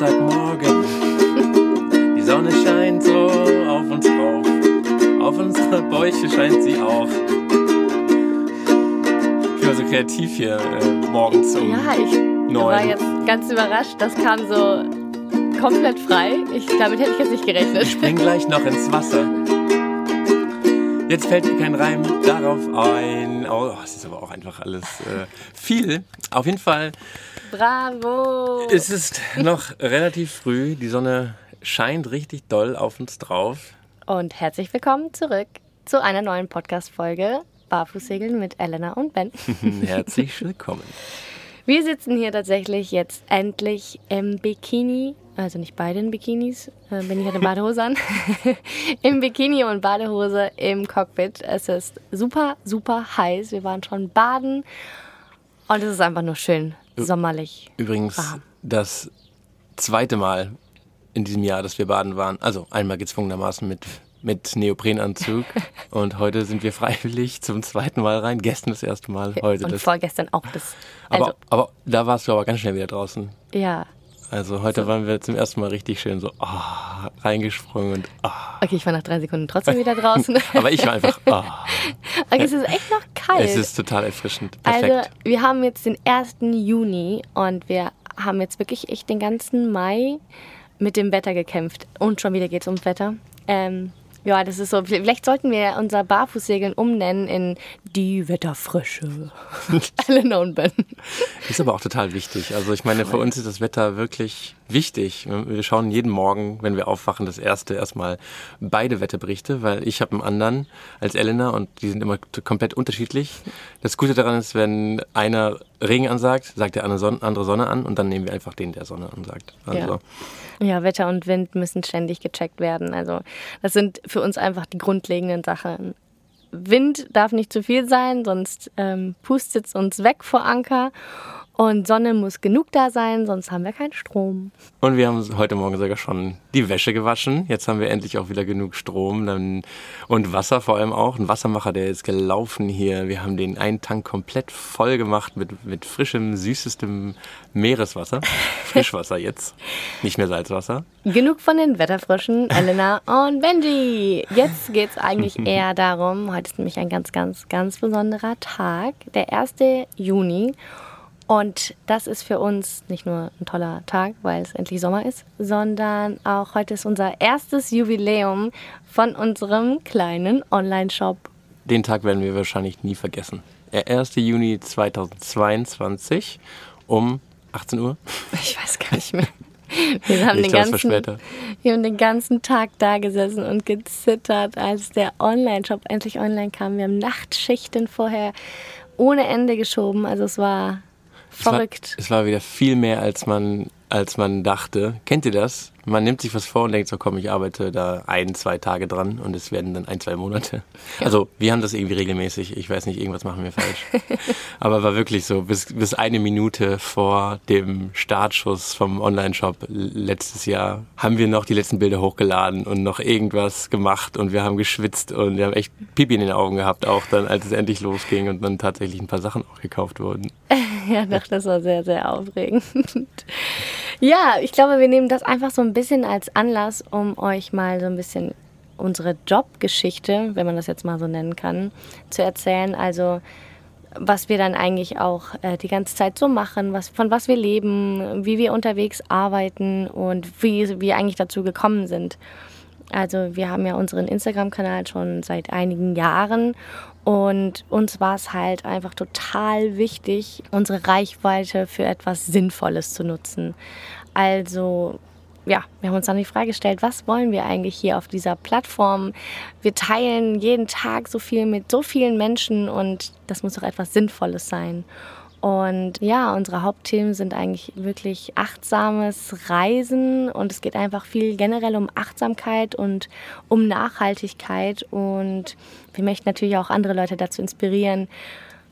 Samstagmorgen. Die Sonne scheint so auf uns drauf. Auf unsere Bäuche scheint sie auch. Ich war so kreativ hier äh, morgens um Ja, ich neun. war jetzt ganz überrascht. Das kam so komplett frei. Ich, damit hätte ich jetzt nicht gerechnet. Ich spring gleich noch ins Wasser. Jetzt fällt mir kein Reim darauf ein. Oh, es ist aber auch einfach alles äh, viel. Auf jeden Fall Bravo! Es ist noch relativ früh. Die Sonne scheint richtig doll auf uns drauf. Und herzlich willkommen zurück zu einer neuen Podcast-Folge Barfußsegeln mit Elena und Ben. Herzlich willkommen. Wir sitzen hier tatsächlich jetzt endlich im Bikini, also nicht beide in Bikinis, äh, Ben hat eine Badehose an, im Bikini und Badehose im Cockpit. Es ist super, super heiß. Wir waren schon baden und es ist einfach nur schön sommerlich. Übrigens warm. das zweite Mal in diesem Jahr, dass wir baden waren. Also einmal gezwungenermaßen mit, mit Neoprenanzug. und heute sind wir freiwillig zum zweiten Mal rein. Gestern das erste Mal, heute Und das. vorgestern auch das. Aber, Also, aber da warst du aber ganz schnell wieder draußen. ja. Also heute waren wir zum ersten Mal richtig schön so ah, reingesprungen und ah. Okay, ich war nach drei Sekunden trotzdem wieder draußen. Aber ich war einfach ah. okay, es ist echt noch kalt. Es ist total erfrischend. Perfekt. Also, wir haben jetzt den 1. Juni und wir haben jetzt wirklich echt den ganzen Mai mit dem Wetter gekämpft. Und schon wieder geht es ums Wetter. Ähm, ja, das ist so. Vielleicht sollten wir unser Barfußsegeln umnennen in die Wetterfrische. Elena und Ben. Ist aber auch total wichtig. Also ich meine, für uns ist das Wetter wirklich wichtig. Wir schauen jeden Morgen, wenn wir aufwachen, das erste erstmal beide Wetterberichte, weil ich habe einen anderen als Elena und die sind immer komplett unterschiedlich. Das Gute daran ist, wenn einer Regen ansagt, sagt der andere Sonne, andere Sonne an und dann nehmen wir einfach den, der Sonne ansagt. Also Ja, Wetter und Wind müssen ständig gecheckt werden. Also, das sind für uns einfach die grundlegenden Sachen. Wind darf nicht zu viel sein, sonst ähm, pustet es uns weg vor Anker. Und Sonne muss genug da sein, sonst haben wir keinen Strom. Und wir haben heute Morgen sogar schon die Wäsche gewaschen. Jetzt haben wir endlich auch wieder genug Strom dann, und Wasser vor allem auch. Ein Wassermacher, der ist gelaufen hier. Wir haben den einen Tank komplett voll gemacht mit, mit frischem, süßestem Meereswasser. Frischwasser jetzt, nicht mehr Salzwasser. Genug von den Wetterfrischen, Elena und Benji. Jetzt geht es eigentlich eher darum, heute ist nämlich ein ganz, ganz, ganz besonderer Tag, der 1. Juni. Und das ist für uns nicht nur ein toller Tag, weil es endlich Sommer ist, sondern auch heute ist unser erstes Jubiläum von unserem kleinen Online-Shop. Den Tag werden wir wahrscheinlich nie vergessen. Der 1. Juni 2022 um 18 Uhr. Ich weiß gar nicht mehr. Wir haben, Ich den war ganzen, wir haben den ganzen Tag da gesessen und gezittert, als der Online-Shop endlich online kam. Wir haben Nachtschichten vorher ohne Ende geschoben. Also es war Es war- verrückt. Es war wieder viel mehr, als man, als man dachte. Kennt ihr das? Man nimmt sich was vor und denkt so, komm, ich arbeite da ein, zwei Tage dran und es werden dann ein, zwei Monate. Also wir haben das irgendwie regelmäßig. Ich weiß nicht, irgendwas machen wir falsch. Aber war wirklich so, bis, bis eine Minute vor dem Startschuss vom Online-Shop letztes Jahr haben wir noch die letzten Bilder hochgeladen und noch irgendwas gemacht und wir haben geschwitzt und wir haben echt Pipi in den Augen gehabt, auch dann, als es endlich losging und dann tatsächlich ein paar Sachen auch gekauft wurden. Ja, doch, das war sehr, sehr aufregend. Ja, ich glaube, wir nehmen das einfach so ein bisschen als Anlass, um euch mal so ein bisschen unsere Jobgeschichte, wenn man das jetzt mal so nennen kann, zu erzählen. Also was wir dann eigentlich auch äh, die ganze Zeit so machen, was, von was wir leben, wie wir unterwegs arbeiten und wie wir eigentlich dazu gekommen sind. Also wir haben ja unseren Instagram-Kanal schon seit einigen Jahren und uns war es halt einfach total wichtig, unsere Reichweite für etwas Sinnvolles zu nutzen. Also ja, wir haben uns dann die Frage gestellt, was wollen wir eigentlich hier auf dieser Plattform? Wir teilen jeden Tag so viel mit so vielen Menschen und das muss doch etwas Sinnvolles sein. Und ja, unsere Hauptthemen sind eigentlich wirklich achtsames Reisen und es geht einfach viel generell um Achtsamkeit und um Nachhaltigkeit und wir möchten natürlich auch andere Leute dazu inspirieren,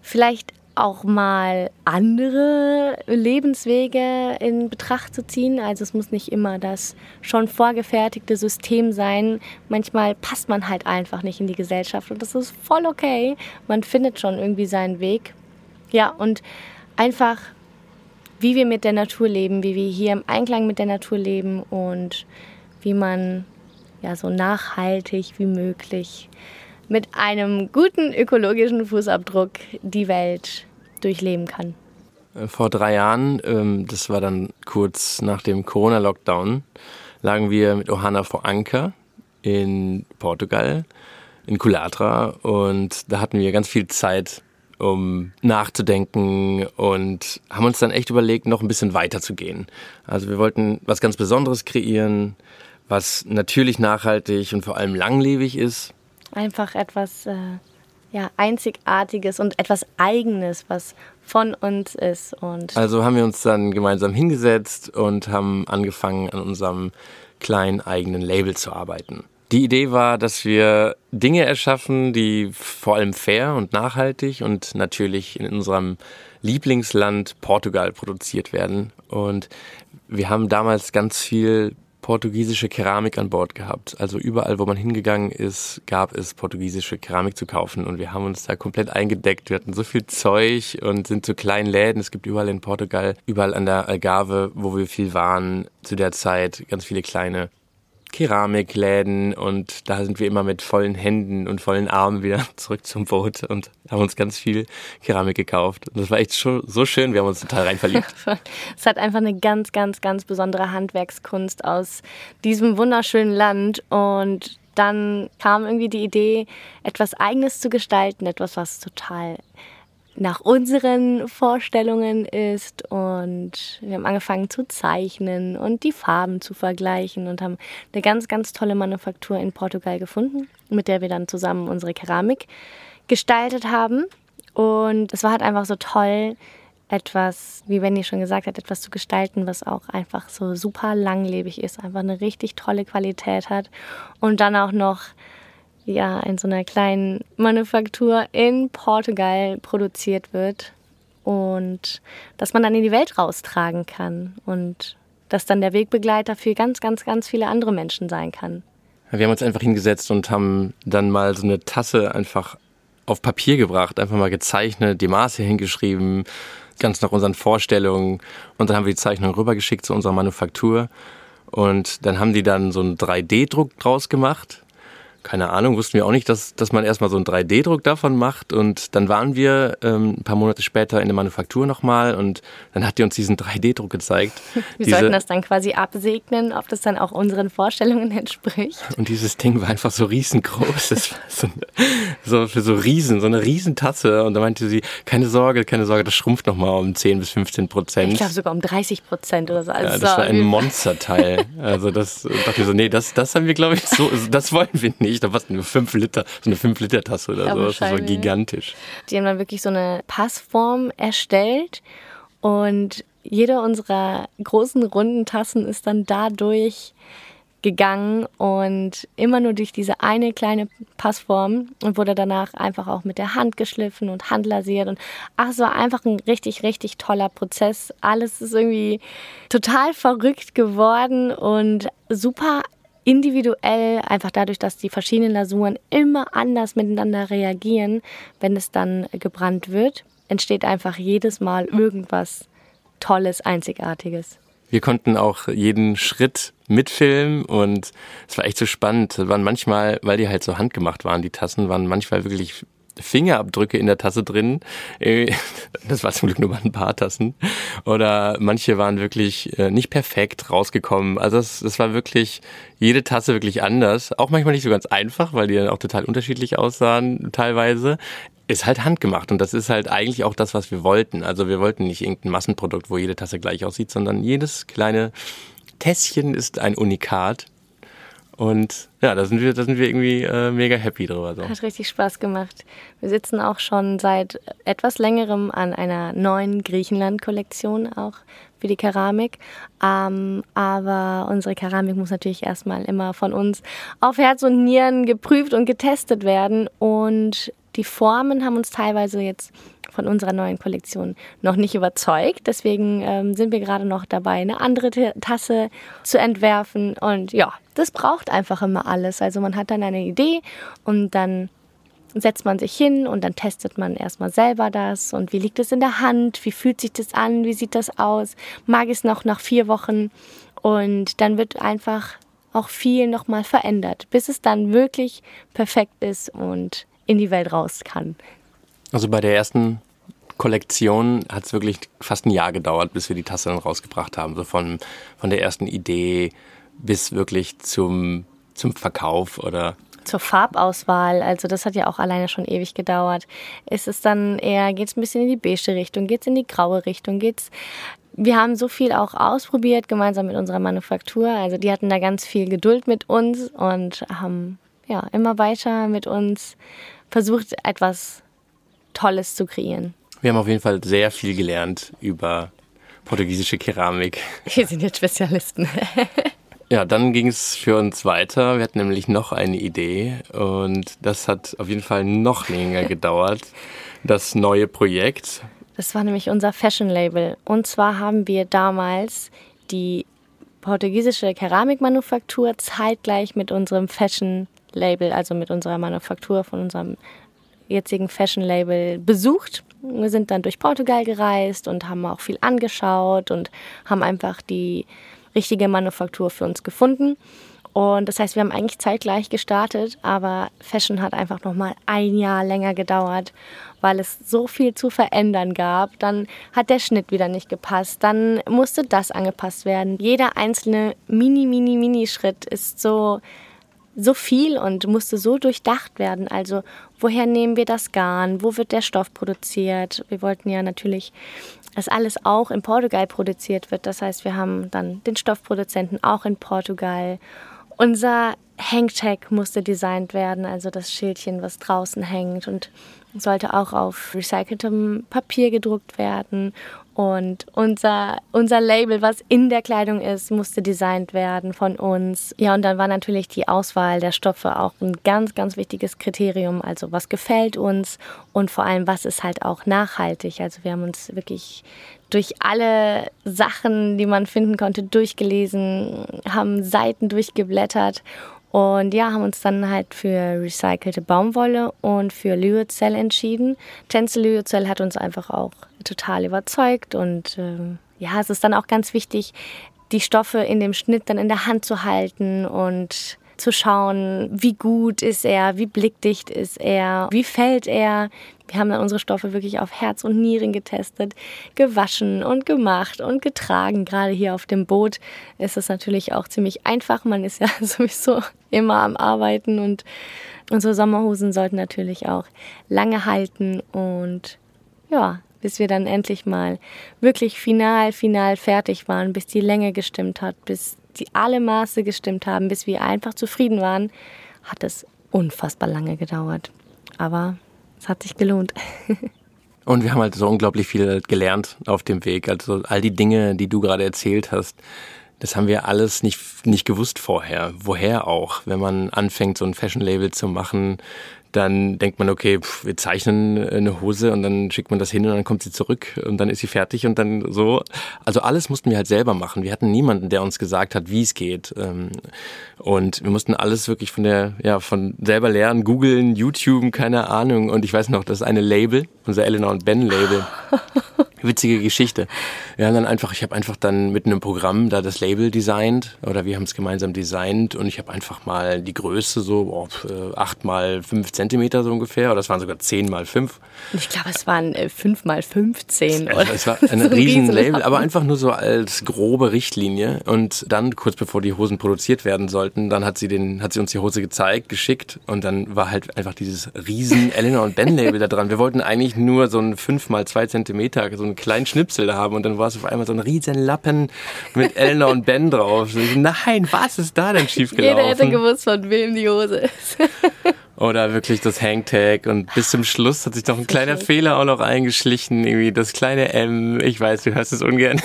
vielleicht auch mal andere Lebenswege in Betracht zu ziehen. Also es muss nicht immer das schon vorgefertigte System sein. Manchmal passt man halt einfach nicht in die Gesellschaft und das ist voll okay. Man findet schon irgendwie seinen Weg. Ja, und einfach wie wir mit der Natur leben, wie wir hier im Einklang mit der Natur leben und wie man ja so nachhaltig wie möglich mit einem guten ökologischen Fußabdruck die Welt durchleben kann. Äh, vor drei Jahren, ähm, das war dann kurz nach dem Corona-Lockdown, lagen wir mit Ohana vor Anker in Portugal, in Culatra und da hatten wir ganz viel Zeit, um nachzudenken und haben uns dann echt überlegt, noch ein bisschen weiter zu gehen. Also wir wollten was ganz Besonderes kreieren, was natürlich nachhaltig und vor allem langlebig ist. Einfach etwas äh, ja, Einzigartiges und etwas Eigenes, was von uns ist. Und also haben wir uns dann gemeinsam hingesetzt und haben angefangen, an unserem kleinen eigenen Label zu arbeiten. Die Idee war, dass wir Dinge erschaffen, die vor allem fair und nachhaltig und natürlich in unserem Lieblingsland Portugal produziert werden. Und wir haben damals ganz viel portugiesische Keramik an Bord gehabt. Also überall, wo man hingegangen ist, gab es portugiesische Keramik zu kaufen. Und wir haben uns da komplett eingedeckt. Wir hatten so viel Zeug und sind zu kleinen Läden. Es gibt überall in Portugal, überall an der Algarve, wo wir viel waren, zu der Zeit ganz viele kleine Keramikläden und da sind wir immer mit vollen Händen und vollen Armen wieder zurück zum Boot und haben uns ganz viel Keramik gekauft. Und das war echt so schön, wir haben uns total rein verliebt. es hat einfach eine ganz, ganz, ganz besondere Handwerkskunst aus diesem wunderschönen Land und dann kam irgendwie die Idee, etwas Eigenes zu gestalten, etwas, was total nach unseren Vorstellungen ist. Und wir haben angefangen zu zeichnen und die Farben zu vergleichen und haben eine ganz, ganz tolle Manufaktur in Portugal gefunden, mit der wir dann zusammen unsere Keramik gestaltet haben. Und es war halt einfach so toll, etwas, wie Wendy schon gesagt hat, etwas zu gestalten, was auch einfach so super langlebig ist, einfach eine richtig tolle Qualität hat und dann auch noch ja, in so einer kleinen Manufaktur in Portugal produziert wird und dass man dann in die Welt raustragen kann und dass dann der Wegbegleiter für ganz, ganz, ganz viele andere Menschen sein kann. Wir haben uns einfach hingesetzt und haben dann mal so eine Tasse einfach auf Papier gebracht, einfach mal gezeichnet, die Maße hingeschrieben, ganz nach unseren Vorstellungen. Und dann haben wir die Zeichnung rübergeschickt zu unserer Manufaktur. Und dann haben die dann so einen 3D-Druck draus gemacht keine Ahnung, wussten wir auch nicht, dass, dass man erstmal so einen 3D-Druck davon macht. Und dann waren wir ähm, ein paar Monate später in der Manufaktur nochmal und dann hat die uns diesen 3D-Druck gezeigt. Wir Diese, sollten das dann quasi absegnen, ob das dann auch unseren Vorstellungen entspricht. Und dieses Ding war einfach so riesengroß. Das war so, so für so Riesen, so eine Riesentasse. Und da meinte sie, keine Sorge, keine Sorge, das schrumpft nochmal um 10 bis 15 Prozent. Ich glaube sogar um 30 Prozent oder so. Also ja, das war ein Monsterteil. Also das dachte ich so, nee, das, das haben wir, glaube ich, so, das wollen wir nicht ich da was, nur 5 Liter, so eine 5 Liter Tasse oder ja, so. Das so gigantisch. Die haben dann wirklich so eine Passform erstellt und jede unserer großen runden Tassen ist dann dadurch gegangen und immer nur durch diese eine kleine Passform und wurde danach einfach auch mit der Hand geschliffen und handlasiert und ach, es war einfach ein richtig, richtig toller Prozess. Alles ist irgendwie total verrückt geworden und super individuell, einfach dadurch, dass die verschiedenen Lasuren immer anders miteinander reagieren, wenn es dann gebrannt wird, entsteht einfach jedes Mal irgendwas Tolles, Einzigartiges. Wir konnten auch jeden Schritt mitfilmen und es war echt so spannend. Es waren manchmal, weil die halt so handgemacht waren, die Tassen, waren manchmal wirklich Fingerabdrücke in der Tasse drin. Äh, das war zum Glück nur mal ein paar Tassen. Oder manche waren wirklich äh, nicht perfekt rausgekommen. Also das, das war wirklich jede Tasse wirklich anders. Auch manchmal nicht so ganz einfach, weil die dann auch total unterschiedlich aussahen teilweise. Ist halt handgemacht und das ist halt eigentlich auch das, was wir wollten. Also wir wollten nicht irgendein Massenprodukt, wo jede Tasse gleich aussieht, sondern jedes kleine Tässchen ist ein Unikat und ja, da sind wir, da sind wir irgendwie äh, mega happy drüber. So. Hat richtig Spaß gemacht. Wir sitzen auch schon seit etwas längerem an einer neuen Griechenland-Kollektion auch für die Keramik. Ähm, aber unsere Keramik muss natürlich erstmal immer von uns auf Herz und Nieren geprüft und getestet werden. Und die Formen haben uns teilweise jetzt von unserer neuen Kollektion noch nicht überzeugt. Deswegen ähm, sind wir gerade noch dabei, eine andere Tasse zu entwerfen. Und ja, das braucht einfach immer alles. Also man hat dann eine Idee und dann setzt man sich hin und dann testet man erstmal selber das und wie liegt es in der Hand, wie fühlt sich das an, wie sieht das aus, mag es noch nach vier Wochen und dann wird einfach auch viel nochmal verändert, bis es dann wirklich perfekt ist und in die Welt raus kann. Also bei der ersten Kollektion hat es wirklich fast ein Jahr gedauert, bis wir die Tasse dann rausgebracht haben. So von, von der ersten Idee bis wirklich zum, zum Verkauf oder zur Farbauswahl, also das hat ja auch alleine schon ewig gedauert. Ist es dann eher, geht es ein bisschen in die beige Richtung, geht es in die graue Richtung, geht's wir haben so viel auch ausprobiert, gemeinsam mit unserer Manufaktur. Also die hatten da ganz viel Geduld mit uns und haben ja immer weiter mit uns versucht, etwas Tolles zu kreieren. Wir haben auf jeden Fall sehr viel gelernt über portugiesische Keramik. Wir sind jetzt Spezialisten. Ja, dann ging es für uns weiter. Wir hatten nämlich noch eine Idee und das hat auf jeden Fall noch länger gedauert. Das neue Projekt. Das war nämlich unser Fashion Label. Und zwar haben wir damals die portugiesische Keramikmanufaktur zeitgleich mit unserem Fashion Label, also mit unserer Manufaktur von unserem jetzigen Fashion Label besucht. Wir sind dann durch Portugal gereist und haben auch viel angeschaut und haben einfach die richtige Manufaktur für uns gefunden. Und das heißt, wir haben eigentlich zeitgleich gestartet, aber Fashion hat einfach noch mal ein Jahr länger gedauert, weil es so viel zu verändern gab. Dann hat der Schnitt wieder nicht gepasst, dann musste das angepasst werden. Jeder einzelne mini mini mini Schritt ist so so viel und musste so durchdacht werden. Also woher nehmen wir das Garn? Wo wird der Stoff produziert? Wir wollten ja natürlich dass alles auch in Portugal produziert wird. Das heißt, wir haben dann den Stoffproduzenten auch in Portugal. Unser Hangtag musste designt werden, also das Schildchen, was draußen hängt und sollte auch auf recyceltem Papier gedruckt werden. Und unser, unser Label, was in der Kleidung ist, musste designt werden von uns. Ja, und dann war natürlich die Auswahl der Stoffe auch ein ganz, ganz wichtiges Kriterium. Also was gefällt uns und vor allem, was ist halt auch nachhaltig. Also wir haben uns wirklich durch alle Sachen, die man finden konnte, durchgelesen, haben Seiten durchgeblättert und ja, haben uns dann halt für recycelte Baumwolle und für Lyocell entschieden. Tencel Lyocell hat uns einfach auch total überzeugt und äh, ja, es ist dann auch ganz wichtig, die Stoffe in dem Schnitt dann in der Hand zu halten und zu schauen, wie gut ist er, wie blickdicht ist er, wie fällt er. Wir haben dann unsere Stoffe wirklich auf Herz und Nieren getestet, gewaschen und gemacht und getragen. Gerade hier auf dem Boot ist es natürlich auch ziemlich einfach. Man ist ja sowieso immer am Arbeiten und unsere Sommerhosen sollten natürlich auch lange halten und ja, bis wir dann endlich mal wirklich final, final fertig waren, bis die Länge gestimmt hat, bis die alle Maße gestimmt haben, bis wir einfach zufrieden waren, hat es unfassbar lange gedauert. Aber es hat sich gelohnt. Und wir haben halt so unglaublich viel gelernt auf dem Weg. Also all die Dinge, die du gerade erzählt hast, das haben wir alles nicht, nicht gewusst vorher. Woher auch? Wenn man anfängt, so ein Fashion-Label zu machen, dann denkt man, okay, pff, wir zeichnen eine Hose und dann schickt man das hin und dann kommt sie zurück und dann ist sie fertig und dann so. Also alles mussten wir halt selber machen. Wir hatten niemanden, der uns gesagt hat, wie es geht. Ähm, und wir mussten alles wirklich von der, ja, von selber lernen, googeln, YouTube, keine Ahnung. Und ich weiß noch, das ist eine Label, unser Eleanor und Ben Label. witzige Geschichte. Wir haben dann einfach, ich habe einfach dann mit einem Programm da das Label designt oder wir haben es gemeinsam designt und ich habe einfach mal die Größe so oh, 8 mal 5 Zentimeter so ungefähr oder das waren sogar 10 mal 5. Ich glaube, es waren äh, 5 mal 15 oder Es war ein so riesen Label, aber einfach nur so als grobe Richtlinie und dann kurz bevor die Hosen produziert werden sollten, dann hat sie den hat sie uns die Hose gezeigt, geschickt und dann war halt einfach dieses riesen Eleanor und Ben Label da dran. Wir wollten eigentlich nur so ein 5 mal 2 Zentimeter so einen kleinen Schnipsel da haben und dann war es auf einmal so ein riesen Lappen mit Elna und Ben drauf. So, nein, was ist da denn schiefgelaufen? Jeder hätte gewusst, von wem die Hose ist. Oder wirklich das Hangtag und bis zum Schluss hat sich noch ein kleiner Fehler auch noch eingeschlichen, irgendwie das kleine M, ich weiß, du hörst es ungern.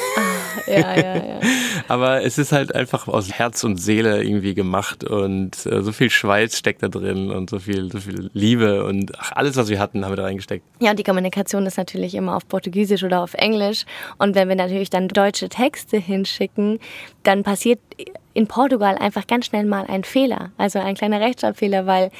Ja, ja, ja. Aber es ist halt einfach aus Herz und Seele irgendwie gemacht und äh, so viel Schweiß steckt da drin und so viel, so viel Liebe und ach, alles, was wir hatten, haben wir da reingesteckt. Ja, und die Kommunikation ist natürlich immer auf Portugiesisch oder auf Englisch und wenn wir natürlich dann deutsche Texte hinschicken, dann passiert in Portugal einfach ganz schnell mal ein Fehler, also ein kleiner Rechtschreibfehler, weil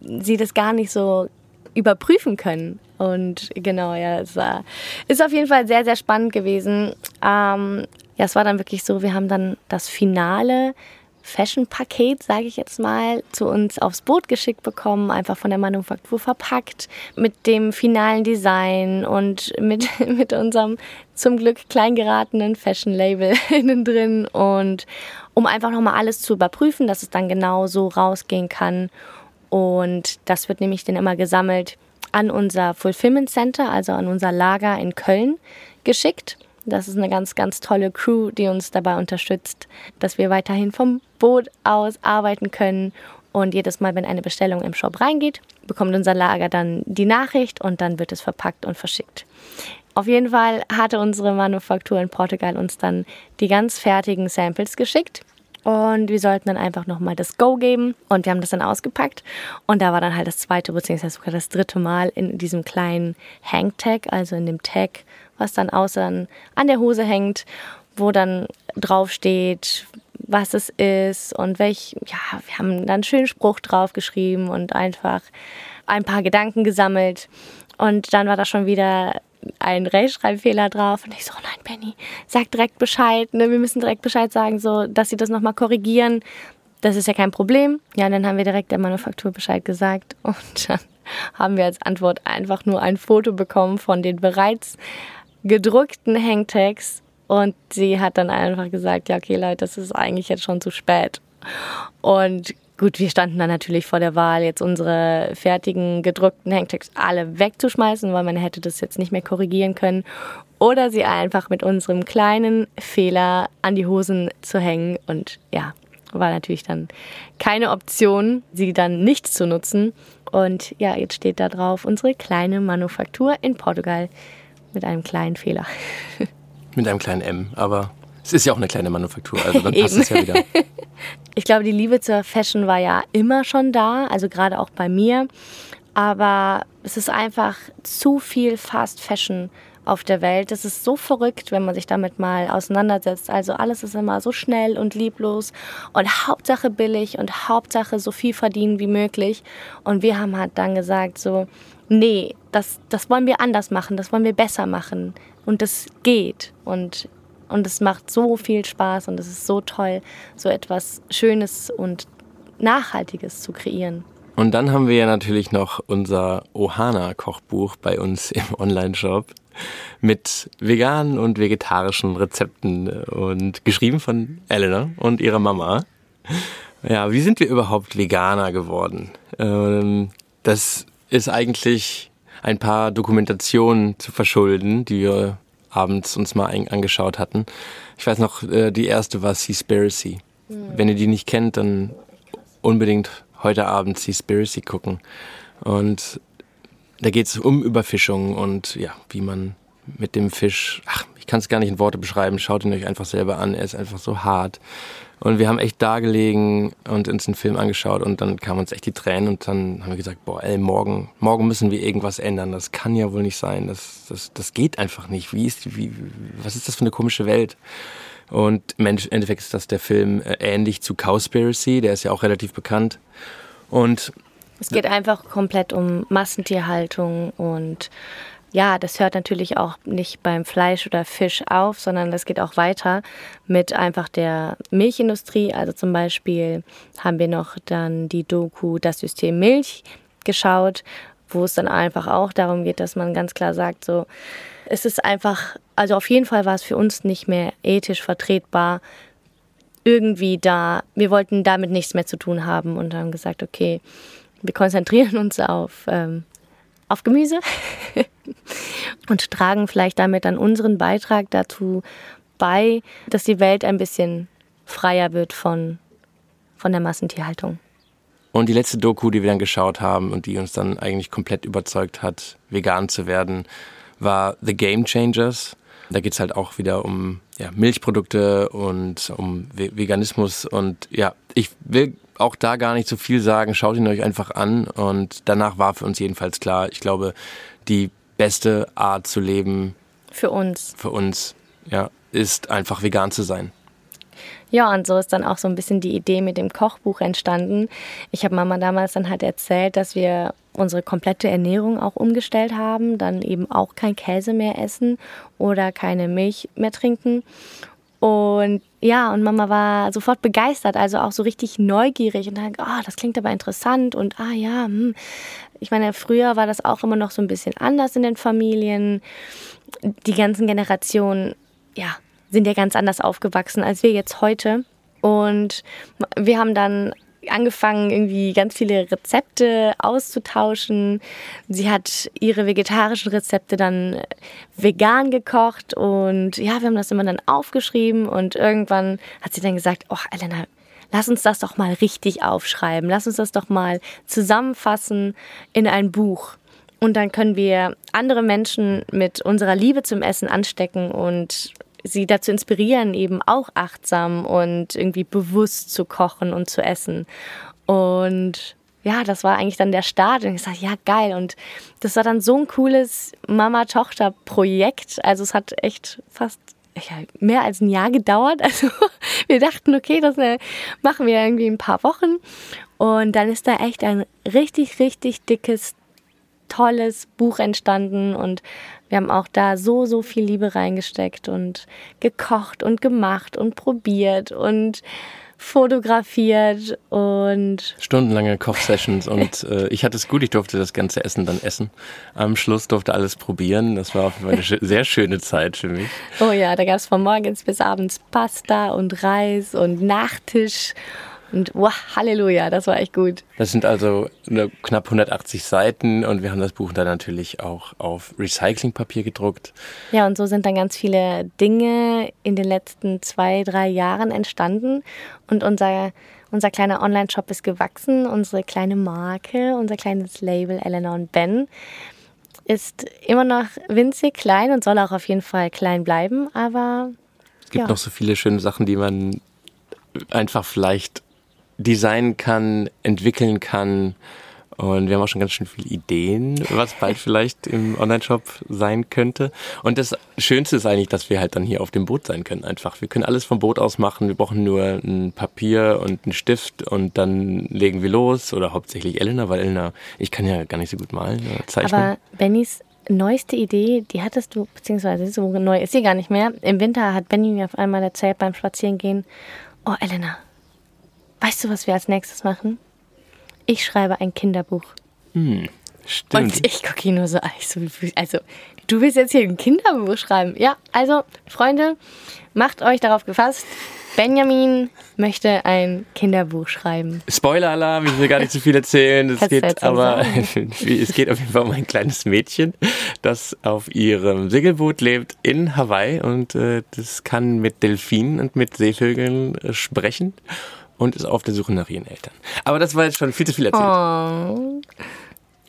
sie das gar nicht so überprüfen können. Und genau, ja, es war, ist auf jeden Fall sehr, sehr spannend gewesen. Ähm, ja, es war dann wirklich so, wir haben dann das Finale Fashion-Paket, sage ich jetzt mal, zu uns aufs Boot geschickt bekommen, einfach von der Manufaktur verpackt, mit dem finalen Design und mit, mit unserem zum Glück klein geratenen Fashion-Label innen drin und um einfach nochmal alles zu überprüfen, dass es dann genau so rausgehen kann. Und das wird nämlich dann immer gesammelt an unser Fulfillment Center, also an unser Lager in Köln geschickt. Das ist eine ganz, ganz tolle Crew, die uns dabei unterstützt, dass wir weiterhin vom Boot aus arbeiten können. Und jedes Mal, wenn eine Bestellung im Shop reingeht, bekommt unser Lager dann die Nachricht und dann wird es verpackt und verschickt. Auf jeden Fall hatte unsere Manufaktur in Portugal uns dann die ganz fertigen Samples geschickt. Und wir sollten dann einfach nochmal das Go geben. Und wir haben das dann ausgepackt. Und da war dann halt das zweite, beziehungsweise sogar das dritte Mal in diesem kleinen Hangtag, also in dem Tag, was dann außen an der Hose hängt, wo dann draufsteht, was es ist und welch, ja, wir haben dann einen schönen Spruch draufgeschrieben und einfach ein paar Gedanken gesammelt. Und dann war da schon wieder ein Rechtschreibfehler drauf. Und ich so, oh nein, Benny, sag direkt Bescheid. Ne? Wir müssen direkt Bescheid sagen, so, dass sie das nochmal korrigieren. Das ist ja kein Problem. Ja, dann haben wir direkt der Manufaktur Bescheid gesagt. Und dann haben wir als Antwort einfach nur ein Foto bekommen von den bereits gedruckten Hangtags und sie hat dann einfach gesagt, ja okay Leute, das ist eigentlich jetzt schon zu spät. Und gut, wir standen dann natürlich vor der Wahl, jetzt unsere fertigen gedruckten Hangtags alle wegzuschmeißen, weil man hätte das jetzt nicht mehr korrigieren können. Oder sie einfach mit unserem kleinen Fehler an die Hosen zu hängen. Und ja, war natürlich dann keine Option, sie dann nicht zu nutzen. Und ja, jetzt steht da drauf unsere kleine Manufaktur in Portugal mit einem kleinen Fehler. Mit einem kleinen M, aber es ist ja auch eine kleine Manufaktur, also dann passt es ja wieder. Ich glaube, die Liebe zur Fashion war ja immer schon da, also gerade auch bei mir. Aber es ist einfach zu viel Fast Fashion auf der Welt. Das ist so verrückt, wenn man sich damit mal auseinandersetzt. Also alles ist immer so schnell und lieblos und Hauptsache billig und Hauptsache so viel verdienen wie möglich. Und wir haben halt dann gesagt so, nee, das, das wollen wir anders machen, das wollen wir besser machen. Und das geht. Und, und es macht so viel Spaß und es ist so toll, so etwas Schönes und Nachhaltiges zu kreieren. Und dann haben wir ja natürlich noch unser Ohana-Kochbuch bei uns im Online-Shop mit veganen und vegetarischen Rezepten und geschrieben von Elena und ihrer Mama. Ja, wie sind wir überhaupt Veganer geworden? Ähm, das ist eigentlich ein paar Dokumentationen zu verschulden, die wir abends uns mal angeschaut hatten. Ich weiß noch, äh, die erste war Seaspiracy. Mhm. Wenn ihr die nicht kennt, dann unbedingt heute Abend Seaspiracy gucken. Und da geht es um Überfischung und ja, wie man mit dem Fisch, ach, ich kann es gar nicht in Worte beschreiben, schaut ihn euch einfach selber an, er ist einfach so hart. Und wir haben echt da gelegen und uns einen Film angeschaut und dann kamen uns echt die Tränen und dann haben wir gesagt, boah, ey, morgen, morgen müssen wir irgendwas ändern. Das kann ja wohl nicht sein. Das, das, das geht einfach nicht. Wie ist, wie, was ist das für eine komische Welt? Und im Endeffekt ist das der Film äh, ähnlich zu Cowspiracy, der ist ja auch relativ bekannt. Und es geht einfach komplett um Massentierhaltung und ja, das hört natürlich auch nicht beim Fleisch oder Fisch auf, sondern das geht auch weiter mit einfach der Milchindustrie. Also zum Beispiel haben wir noch dann die Doku Das System Milch geschaut, wo es dann einfach auch darum geht, dass man ganz klar sagt, so, es ist einfach, also auf jeden Fall war es für uns nicht mehr ethisch vertretbar, irgendwie da, wir wollten damit nichts mehr zu tun haben und haben gesagt, okay, wir konzentrieren uns auf ähm, auf Gemüse und tragen vielleicht damit dann unseren Beitrag dazu bei, dass die Welt ein bisschen freier wird von, von der Massentierhaltung. Und die letzte Doku, die wir dann geschaut haben und die uns dann eigentlich komplett überzeugt hat, vegan zu werden, war The Game Changers. Da geht es halt auch wieder um ja, Milchprodukte und um Veganismus. Und ja, ich will auch da gar nicht so viel sagen. Schaut ihn euch einfach an. Und danach war für uns jedenfalls klar, ich glaube, die beste Art zu leben. Für uns. Für uns, ja, ist einfach vegan zu sein. Ja, und so ist dann auch so ein bisschen die Idee mit dem Kochbuch entstanden. Ich habe Mama damals dann halt erzählt, dass wir unsere komplette Ernährung auch umgestellt haben, dann eben auch kein Käse mehr essen oder keine Milch mehr trinken. Und ja, und Mama war sofort begeistert, also auch so richtig neugierig und dann, oh, das klingt aber interessant und ah ja, hm. ich meine, früher war das auch immer noch so ein bisschen anders in den Familien. Die ganzen Generationen, ja, sind ja ganz anders aufgewachsen als wir jetzt heute. Und wir haben dann angefangen, irgendwie ganz viele Rezepte auszutauschen. Sie hat ihre vegetarischen Rezepte dann äh, vegan gekocht und ja, wir haben das immer dann aufgeschrieben und irgendwann hat sie dann gesagt, oh Elena, lass uns das doch mal richtig aufschreiben, lass uns das doch mal zusammenfassen in ein Buch. Und dann können wir andere Menschen mit unserer Liebe zum Essen anstecken und sie dazu inspirieren, eben auch achtsam und irgendwie bewusst zu kochen und zu essen. Und ja, das war eigentlich dann der Start. Und ich sagte, ja, geil. Und das war dann so ein cooles Mama-Tochter-Projekt. Also es hat echt fast mehr als ein Jahr gedauert. Also wir dachten, okay, das äh, machen wir irgendwie ein paar Wochen. Und dann ist da echt ein richtig, richtig dickes, tolles Buch entstanden. Und wir haben auch da so, so viel Liebe reingesteckt und gekocht und gemacht und probiert und fotografiert und stundenlange Kochsessions und äh, ich hatte es gut, ich durfte das ganze Essen dann essen. Am Schluss durfte alles probieren. Das war auf jeden Fall eine sehr schöne Zeit für mich. Oh ja, da gab es von morgens bis abends Pasta und Reis und Nachtisch und wow, Halleluja, das war echt gut. Das sind also knapp 180 Seiten und wir haben das Buch dann natürlich auch auf Recyclingpapier gedruckt. Ja, und so sind dann ganz viele Dinge in den letzten zwei, drei Jahren entstanden und unser unser kleiner Online-Shop ist gewachsen, unsere kleine Marke, unser kleines Label Elena und Ben ist immer noch winzig klein und soll auch auf jeden Fall klein bleiben, aber es gibt ja. noch so viele schöne Sachen, die man einfach vielleicht designen kann, entwickeln kann. Und wir haben auch schon ganz schön viele Ideen, was bald vielleicht im Online-Shop sein könnte. Und das Schönste ist eigentlich, dass wir halt dann hier auf dem Boot sein können einfach. Wir können alles vom Boot aus machen. Wir brauchen nur ein Papier und einen Stift und dann legen wir los. Oder hauptsächlich Elena, weil Elena, ich kann ja gar nicht so gut malen oder zeichnen. Aber Bennys neueste Idee, die hattest du, beziehungsweise so neu ist sie gar nicht mehr. Im Winter hat Benny mir auf einmal erzählt beim Spazierengehen, oh Elena, Weißt du, was wir als nächstes machen? Ich schreibe ein Kinderbuch. Hm, stimmt. Und ich gucke ihn nur so an. Also, du willst jetzt hier ein Kinderbuch schreiben? Ja, also, Freunde, macht euch darauf gefasst. Benjamin möchte ein Kinderbuch schreiben. Spoiler-Alarm, ich will gar nicht zu viel erzählen. Es geht aber es geht auf jeden Fall um ein kleines Mädchen, das auf ihrem Segelboot lebt in Hawaii und äh, das kann mit Delfinen und mit Seevögeln äh, sprechen und ist auf der Suche nach ihren Eltern. Aber das war jetzt schon viel zu viel erzählt. Oh.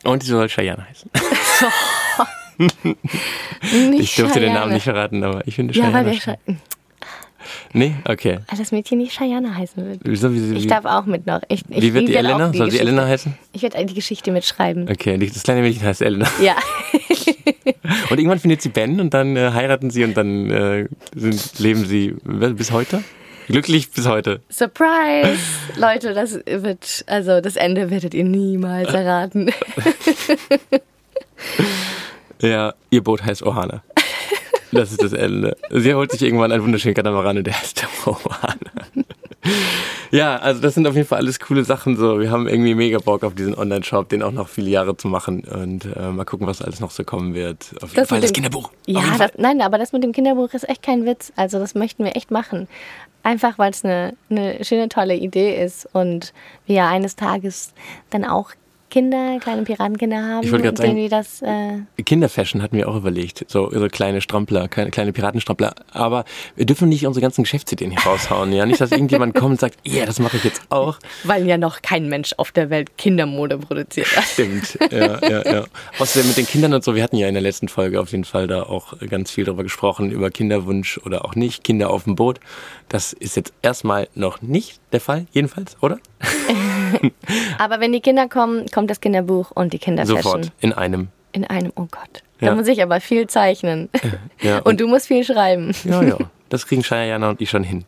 Und sie soll Cheyenne heißen. ich durfte Cheyenne. den Namen nicht verraten, aber ich finde Cheyenne. Ja, weil wir Nee, okay. Weil das Mädchen nicht Cheyenne heißen wird. Wieso, wie, wie, ich darf auch mit noch. Ich, ich, wie wird die Elena? Die soll sie Elena heißen? Ich werde die Geschichte mitschreiben. Okay, das kleine Mädchen heißt Elena. Ja. und irgendwann findet sie Ben und dann äh, heiraten sie und dann äh, sind, leben sie bis heute? Glücklich bis heute. Surprise! Leute, das wird, also das Ende werdet ihr niemals erraten. ja, ihr Boot heißt Ohana. Das ist das Ende. Sie holt sich irgendwann einen wunderschönen Katamaran, der heißt Ohana. Ja, also das sind auf jeden Fall alles coole Sachen. So, wir haben irgendwie mega Bock auf diesen Online-Shop, den auch noch viele Jahre zu machen und äh, mal gucken, was alles noch so kommen wird. Auf jeden das Fall das Kinderbuch. Ja, das, nein, aber das mit dem Kinderbuch ist echt kein Witz. Also das möchten wir echt machen. Einfach weil es eine, eine schöne, tolle Idee ist und wir eines Tages dann auch Kinder, kleine Piratenkinder haben, ich sagen, denen wir das. Äh Kinderfashion hatten wir auch überlegt, so, so kleine Strampler, kleine, kleine Piratenstrampler. Aber wir dürfen nicht unsere ganzen Geschäftsideen hier raushauen, ja, nicht, dass irgendjemand kommt und sagt, ja, yeah, das mache ich jetzt auch. Weil ja noch kein Mensch auf der Welt Kindermode produziert hat. Stimmt, ja, ja, ja. Außerdem mit den Kindern und so, wir hatten ja in der letzten Folge auf jeden Fall da auch ganz viel darüber gesprochen über Kinderwunsch oder auch nicht, Kinder auf dem Boot. Das ist jetzt erstmal noch nicht der Fall, jedenfalls, oder? Aber wenn die Kinder kommen, kommt das Kinderbuch und die Kinderfashion. Sofort, in einem. In einem, oh Gott. Ja. Da muss ich aber viel zeichnen. Ja, und, und, du musst viel schreiben. Ja, ja. Das kriegen Shayana und ich schon hin.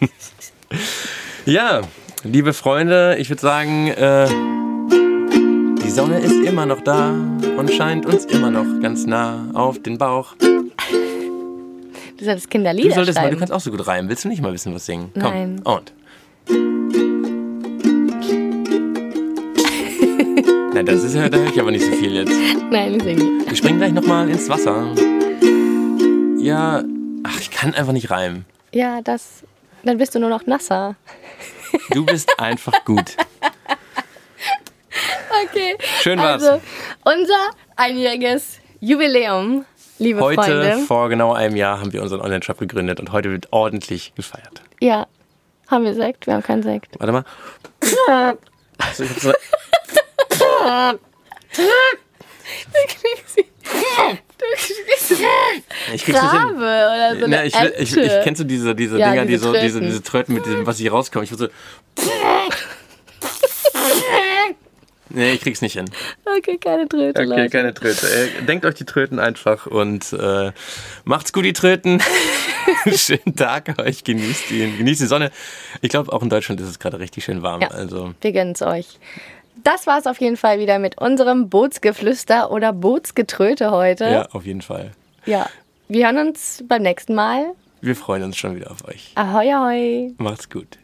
ja, liebe Freunde, ich würde sagen, äh, die Sonne ist immer noch da und scheint uns immer noch ganz nah auf den Bauch. Du solltest Kinderlieder Du solltest mal, schreiben. du kannst auch so gut reimen. Willst du nicht mal wissen, was singen? Nein. Komm. Und. Na, das ist ja, da höre ich aber nicht so viel jetzt. Nein, ich singe nicht. Wir springen gleich nochmal ins Wasser. Ja, ach, ich kann einfach nicht reimen. Ja, das. Dann bist du nur noch nasser. Du bist einfach gut. Okay. Schön war's. Also, unser einjähriges Jubiläum, liebe Heute, Freunde. vor genau einem Jahr, haben wir unseren Online-Shop gegründet und heute wird ordentlich gefeiert. Ja. Haben wir Sekt? Wir haben keinen Sekt. Warte mal. Also ich hab so, Du kriegst ich krieg's nicht hin. Grabe oder so eine Na, ich, will- ich, Ente. ich kennst du diese, diese Ja, Dinger, diese die so, diese, Tröten. diese Tröten mit diesem, was hier rauskommt. Ich will so. Nee, ich krieg's nicht hin. Okay, keine Tröte, Okay, Leute. keine Tröte. Äh, denkt euch die Tröten einfach und äh, macht's gut, die Tröten. Schönen Tag euch, genießt ihn, genießt die Sonne. Ich glaube, auch in Deutschland ist es gerade richtig schön warm. Ja. Also Wir gönnen's euch. Das war's auf jeden Fall wieder mit unserem Bootsgeflüster oder Bootsgetröte heute. ja, auf jeden Fall. ja. Wir hören uns beim nächsten Mal. Wir freuen uns schon wieder auf euch. Ahoi, ahoi. Macht's gut.